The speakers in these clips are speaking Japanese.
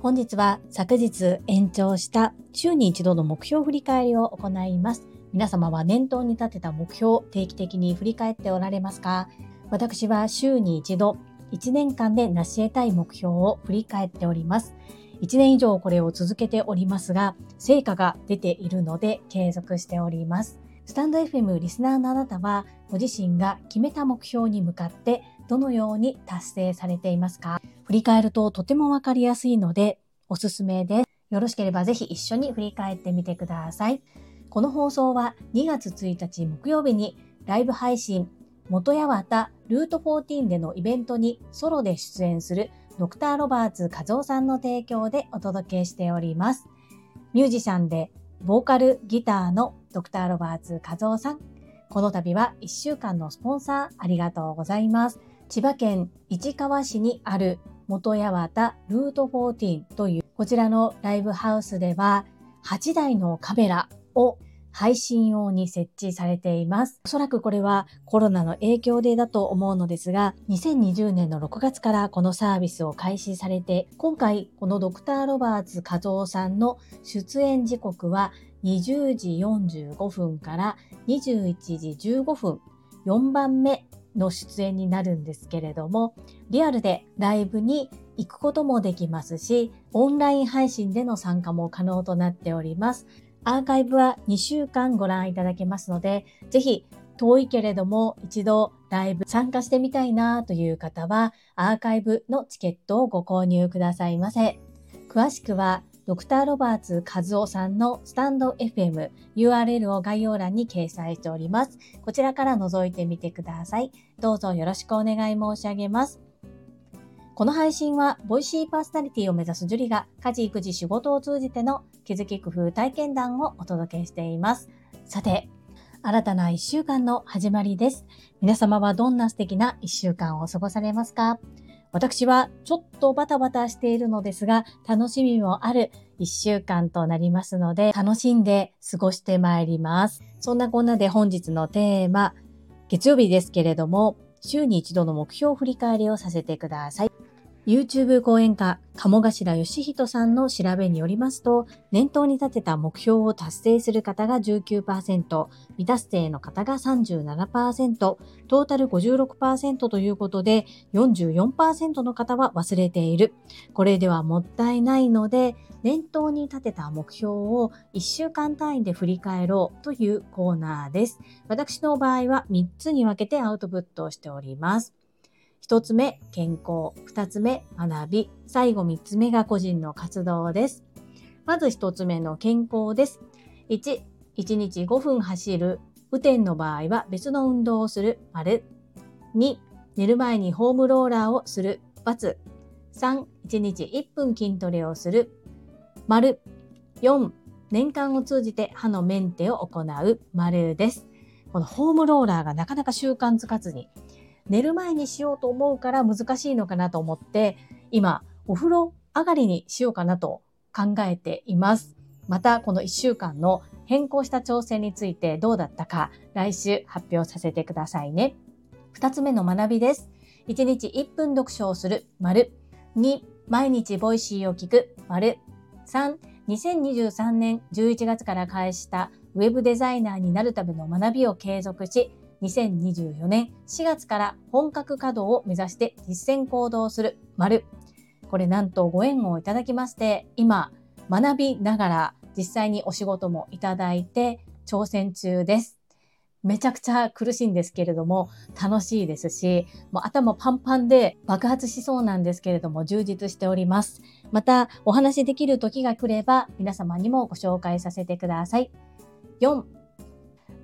本日は昨日延長した週に一度の目標振り返りを行います。皆様は念頭に立てた目標を、定期的に振り返っておられますか？私は週に一度、1年間で成し得たい目標を振り返っております。1年以上これを続けておりますが、成果が出ているので継続しております。スタンド FM リスナーのあなたは、ご自身が決めた目標に向かってどのように達成されていますか？振り返るととてもわかりやすいので、おすすめです。よろしければぜひ一緒に振り返ってみてください。この放送は2月1日木曜日にライブ配信元八幡ルート14でのイベントにソロで出演するドクターロバーツ和夫さんの提供でお届けしております。ミュージシャンでボーカルギターのドクターロバーツ和夫さん。この度は1週間のスポンサーありがとうございます。千葉県市川市にある元八幡ルート14というこちらのライブハウスでは8台のカメラを配信用に設置されています。おそらくこれはコロナの影響でだと思うのですが、2020年の6月からこのサービスを開始されて、今回このドクター・ロバーツ和夫さんの出演時刻は20時45分から21時15分、4番目の出演になるんですけれども、リアルでライブに行くこともできますし、オンライン配信での参加も可能となっております。アーカイブは2週間ご覧いただけますので、ぜひ遠いけれども一度ライブ参加してみたいなという方は、アーカイブのチケットをご購入くださいませ。詳しくは、ドクターロバーツ和夫さんのスタンド FM URL を概要欄に掲載しております。こちらから覗いてみてください。どうぞよろしくお願い申し上げます。この配信は、ボイシーパーソナリティを目指すジュリが、家事育児仕事を通じての気づき工夫体験談をお届けしています。さて、新たな一週間の始まりです。皆様はどんな素敵な一週間を過ごされますか？私はちょっとバタバタしているのですが、楽しみもある一週間となりますので、楽しんで過ごしてまいります。そんなこんなで本日のテーマ、月曜日ですけれども、週に一度の目標振り返りをさせてください。YouTube 講演家、鴨頭義人さんの調べによりますと、念頭に立てた目標を達成する方が19%、未達成の方が37%、トータル56%ということで、44%の方は忘れている。これではもったいないので、念頭に立てた目標を1週間単位で振り返ろうというコーナーです。私の場合は3つに分けてアウトプットをしております。一つ目、健康。二つ目、学び。最後三つ目が個人の活動です。まず一つ目の健康です。1、1日5分走る。雨天の場合は別の運動をする。丸。2、寝る前にホームローラーをする。×。3、1日1分筋トレをする。丸。4、年間を通じて歯のメンテを行う。丸です。このホームローラーがなかなか習慣づかずに寝る前にしようと思うから難しいのかなと思って、今、お風呂上がりにしようかなと考えています。また、この1週間の変更した挑戦についてどうだったか、来週発表させてくださいね。2つ目の学びです。1日1分読書をする、丸。2、毎日 Voicy を聞く、丸。3、2023年11月から開始したウェブデザイナーになるための学びを継続し、2024年4月から本格稼働を目指して実践行動する丸。これなんとご縁をいただきまして、今学びながら実際にお仕事もいただいて挑戦中です。めちゃくちゃ苦しいんですけれども、楽しいですし、もう頭パンパンで爆発しそうなんですけれども、充実しております。また、お話しできる時が来れば、皆様にもご紹介させてください。4、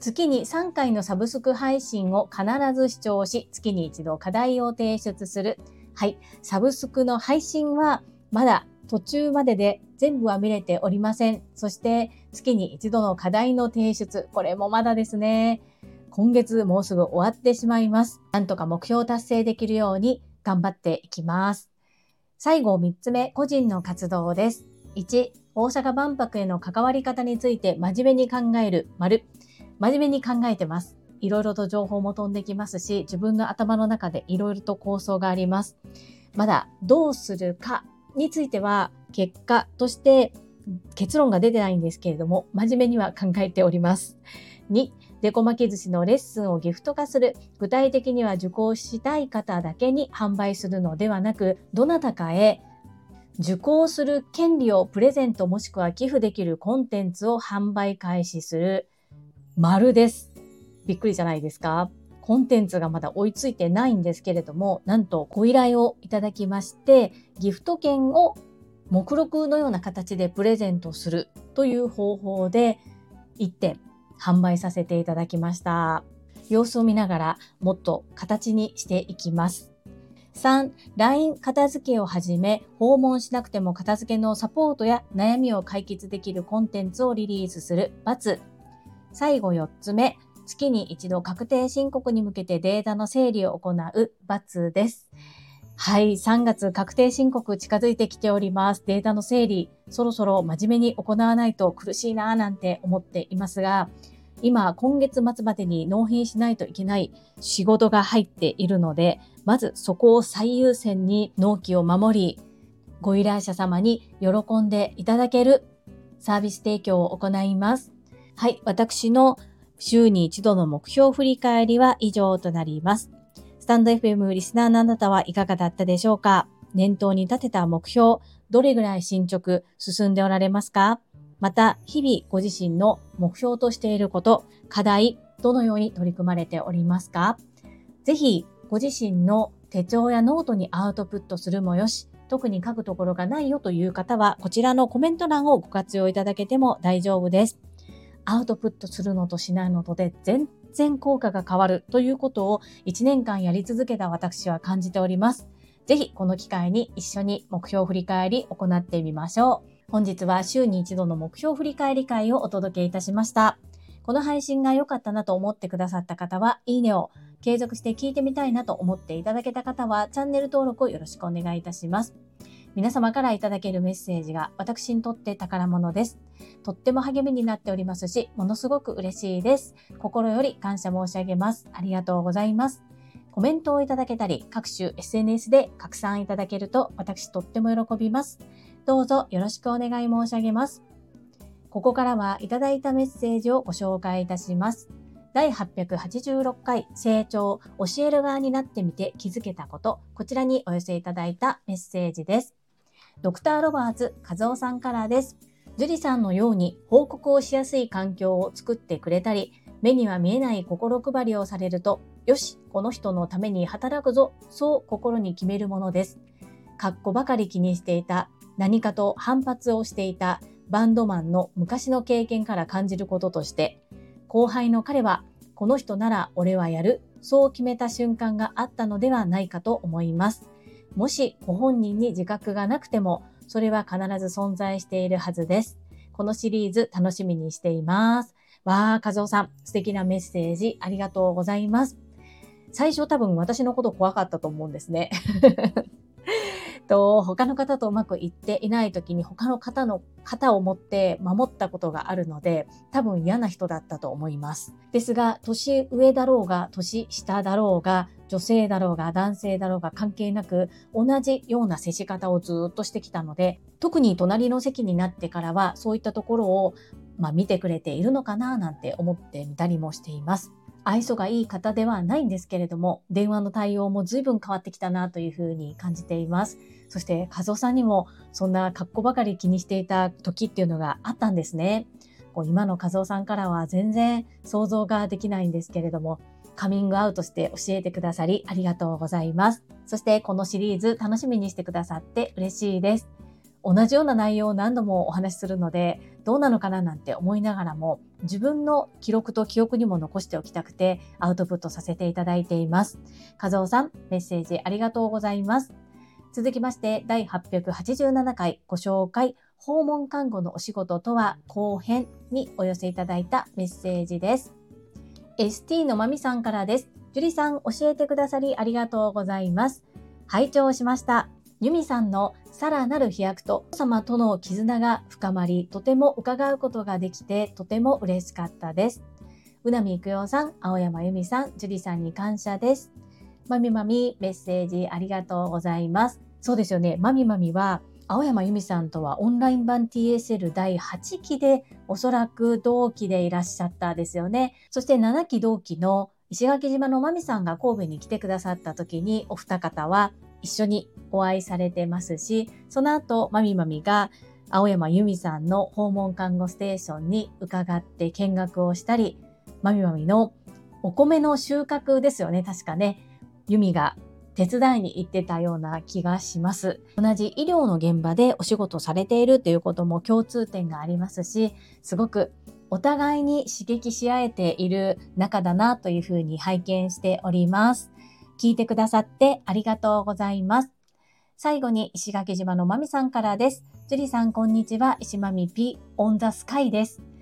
月に3回のサブスク配信を必ず視聴し、月に一度課題を提出する。はい。サブスクの配信はまだ途中までで全部は見れておりません。そして月に一度の課題の提出。これもまだですね。今月もうすぐ終わってしまいます。なんとか目標達成できるように頑張っていきます。最後3つ目、個人の活動です。1、大阪万博への関わり方について真面目に考える丸。真面目に考えてます。いろいろと情報も飛んできますし、自分の頭の中でいろいろと構想があります。まだどうするかについては結果として結論が出てないんですけれども、真面目には考えております。2、デコ巻き寿司のレッスンをギフト化する。具体的には受講したい方だけに販売するのではなく、どなたかへ受講する権利をプレゼントもしくは寄付できるコンテンツを販売開始する。丸です。びっくりじゃないですか？コンテンツがまだ追いついてないんですけれども、なんとご依頼をいただきまして、ギフト券を目録のような形でプレゼントするという方法で1点販売させていただきました。様子を見ながらもっと形にしていきます。3、LINE 片付けをはじめ、訪問しなくても片付けのサポートや悩みを解決できるコンテンツをリリースする。×。最後4つ目、月に一度確定申告に向けてデータの整理を行う。×です。はい、3月確定申告近づいてきております。データの整理、そろそろ真面目に行わないと苦しいなぁなんて思っていますが、今、今月末までに納品しないといけない仕事が入っているので、まずそこを最優先に納期を守り、ご依頼者様に喜んでいただけるサービス提供を行います。はい、私の週に一度の目標振り返りは以上となります。 stand.fm リスナーのあなたはいかがだったでしょうか？年頭に立てた目標、どれぐらい進捗進んでおられますか？また、日々ご自身の目標としていること、課題、どのように取り組まれておりますか？ぜひ、ご自身の手帳やノートにアウトプットするもよし、特に書くところがないよという方は、こちらのコメント欄をご活用いただけても大丈夫です。アウトプットするのとしないのとで全然効果が変わるということを1年間やり続けた私は感じております。ぜひこの機会に一緒に目標振り返り行ってみましょう。本日は週に一度の目標振り返り会をお届けいたしました。この配信が良かったなと思ってくださった方は、いいねを、継続して聞いてみたいなと思っていただけた方は、チャンネル登録をよろしくお願いいたします。皆様からいただけるメッセージが私にとって宝物です。とっても励みになっておりますし、ものすごく嬉しいです。心より感謝申し上げます。ありがとうございます。コメントをいただけたり、各種 SNS で拡散いただけると私とっても喜びます。どうぞよろしくお願い申し上げます。ここからはいただいたメッセージをご紹介いたします。第886回成長教える側になってみて気づけたこと、こちらにお寄せいただいたメッセージです。ドクターロバーツ和夫さんからです。樹里さんのように報告をしやすい環境を作ってくれたり、目には見えない心配りをされると、よし、この人のために働くぞ、そう心に決めるものです。かっこばかり気にしていた何かと反発をしていたバンドマンの昔の経験から感じることとして、後輩の彼は、この人なら俺はやる、そう決めた瞬間があったのではないかと思います。もしご本人に自覚がなくても、それは必ず存在しているはずです。このシリーズ楽しみにしています。わー、和夫さん、素敵なメッセージありがとうございます。最初多分私のこと怖かったと思うんですね。と、他の方とうまくいっていない時に他の方の肩を持って守ったことがあるので、多分嫌な人だったと思います。ですが、年上だろうが、年下だろうが、女性だろうが、男性だろうが関係なく、同じような接し方をずっとしてきたので、特に隣の席になってからは、そういったところを、まあ、見てくれているのかななんて思ってみたりもしています。愛想がいい方ではないんですけれども、電話の対応も随分変わってきたなというふうに感じています。そして、和夫さんにもそんな格好ばかり気にしていた時っていうのがあったんですね。こう今の和夫さんからは全然想像ができないんですけれども、カミングアウトして教えてくださりありがとうございます。そしてこのシリーズ楽しみにしてくださって嬉しいです。同じような内容を何度もお話しするので、どうなのかななんて思いながらも、自分の記録と記憶にも残しておきたくて、アウトプットさせていただいています。和夫さん、メッセージありがとうございます。続きまして、第887回ご紹介、訪問看護のお仕事とは後編にお寄せいただいたメッセージです。ST のまみさんからです。樹里さん、教えてくださりありがとうございます。拝聴しました。ユミさんのさらなる飛躍と様との絆が深まり、とても伺うことができて、とても嬉しかったです。うなみいくよさん、青山由美さん、樹里さんに感謝です。まみまみ、メッセージありがとうございます。そうですよね。まみまみは、青山由美さんとはオンライン版 TSL 第8期でおそらく同期でいらっしゃったですよね。そして7期同期の石垣島のまみさんが神戸に来てくださった時にお二方は一緒にお会いされてますし、その後まみまみが青山由美さんの訪問看護ステーションに伺って見学をしたり、まみまみのお米の収穫ですよね、確かね。由美が手伝いに行ってたような気がします。同じ医療の現場でお仕事されているっていうことも共通点がありますし、すごくお互いに刺激し合えている仲だなというふうに拝見しております。聞いてくださってありがとうございます。最後に石垣島のまみさんからです。樹里さんこんにちは。石まみピオンザスカイです。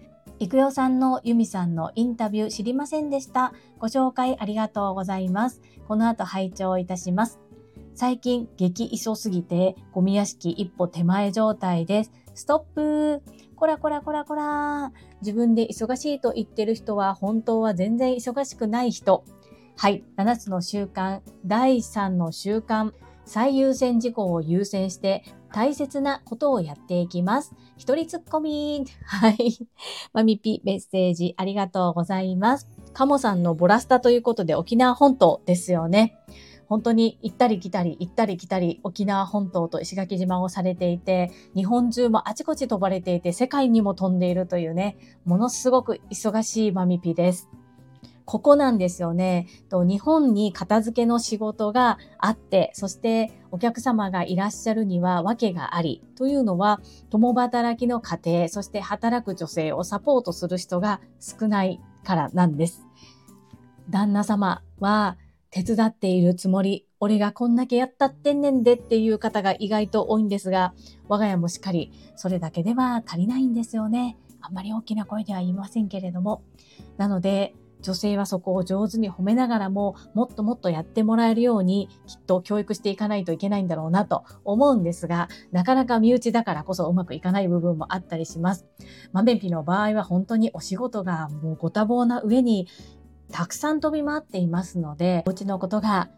いくよさんのユミさんのインタビュー知りませんでした。ご紹介ありがとうございます。この後拝聴いたします。最近激急すぎてゴミ屋敷一歩手前状態です。ストップこらこらこらこら自分で忙しいと言ってる人は本当は全然忙しくない人。はい。7つの習慣第3の習慣最優先事項を優先して大切なことをやっていきます。一人ツッコミ。はい。マミピメッセージありがとうございます。カモさんのボラスタということで沖縄本島ですよね。本当に行ったり来たり行ったり来たり沖縄本島と石垣島をされていて日本中もあちこち飛ばれていて世界にも飛んでいるというねものすごく忙しいマミピです。ここなんですよね。と日本に片付けの仕事があって、そしてお客様がいらっしゃるには訳があり、というのは共働きの家庭、そして働く女性をサポートする人が少ないからなんです。旦那様は手伝っているつもり、俺がこんだけやったってんねんでっていう方が意外と多いんですが、我が家もしっかりそれだけでは足りないんですよね。あんまり大きな声では言いませんけれども。なので、女性はそこを上手に褒めながらも、もっともっとやってもらえるように、きっと教育していかないといけないんだろうなと思うんですが、なかなか身内だからこそうまくいかない部分もあったりします。まべんぴの場合は本当にお仕事がもうご多忙な上に、たくさん飛び回っていますので、お家のことが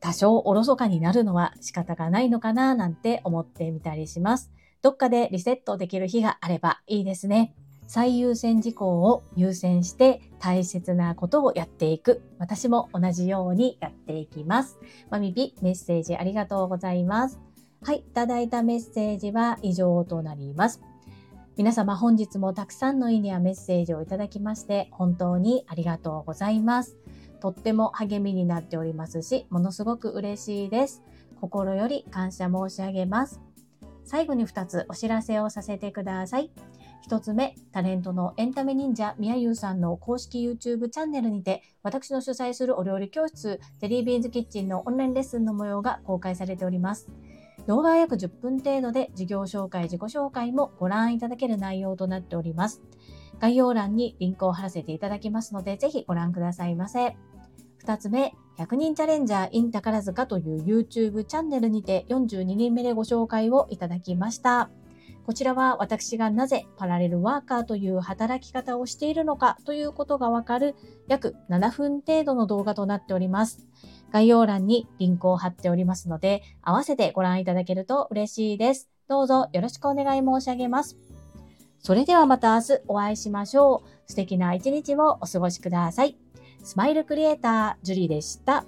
多少おろそかになるのは仕方がないのかななんて思ってみたりします。どっかでリセットできる日があればいいですね。最優先事項を優先して大切なことをやっていく。私も同じようにやっていきます。まみぴメッセージありがとうございます。はい、いただいたメッセージは以上となります。皆様本日もたくさんのいいねやメッセージをいただきまして本当にありがとうございます。とっても励みになっておりますし、ものすごく嬉しいです。心より感謝申し上げます。最後に2つお知らせをさせてください。1つ目、タレントのエンタメ忍者みやゆうさんの公式 YouTube チャンネルにて、私の主催するお料理教室、ジェリービーンズキッチンのオンラインレッスンの模様が公開されております。動画は約10分程度で事業紹介、自己紹介もご覧いただける内容となっております。概要欄にリンクを貼らせていただきますので、ぜひご覧くださいませ。2つ目、100人チャレンジャー in 宝塚という YouTube チャンネルにて42人目でご紹介をいただきました。こちらは私がなぜパラレルワーカーという働き方をしているのかということがわかる約7分程度の動画となっております。概要欄にリンクを貼っておりますので、合わせてご覧いただけると嬉しいです。どうぞよろしくお願い申し上げます。それではまた明日お会いしましょう。素敵な一日をお過ごしください。スマイルクリエイター、ジュリーでした。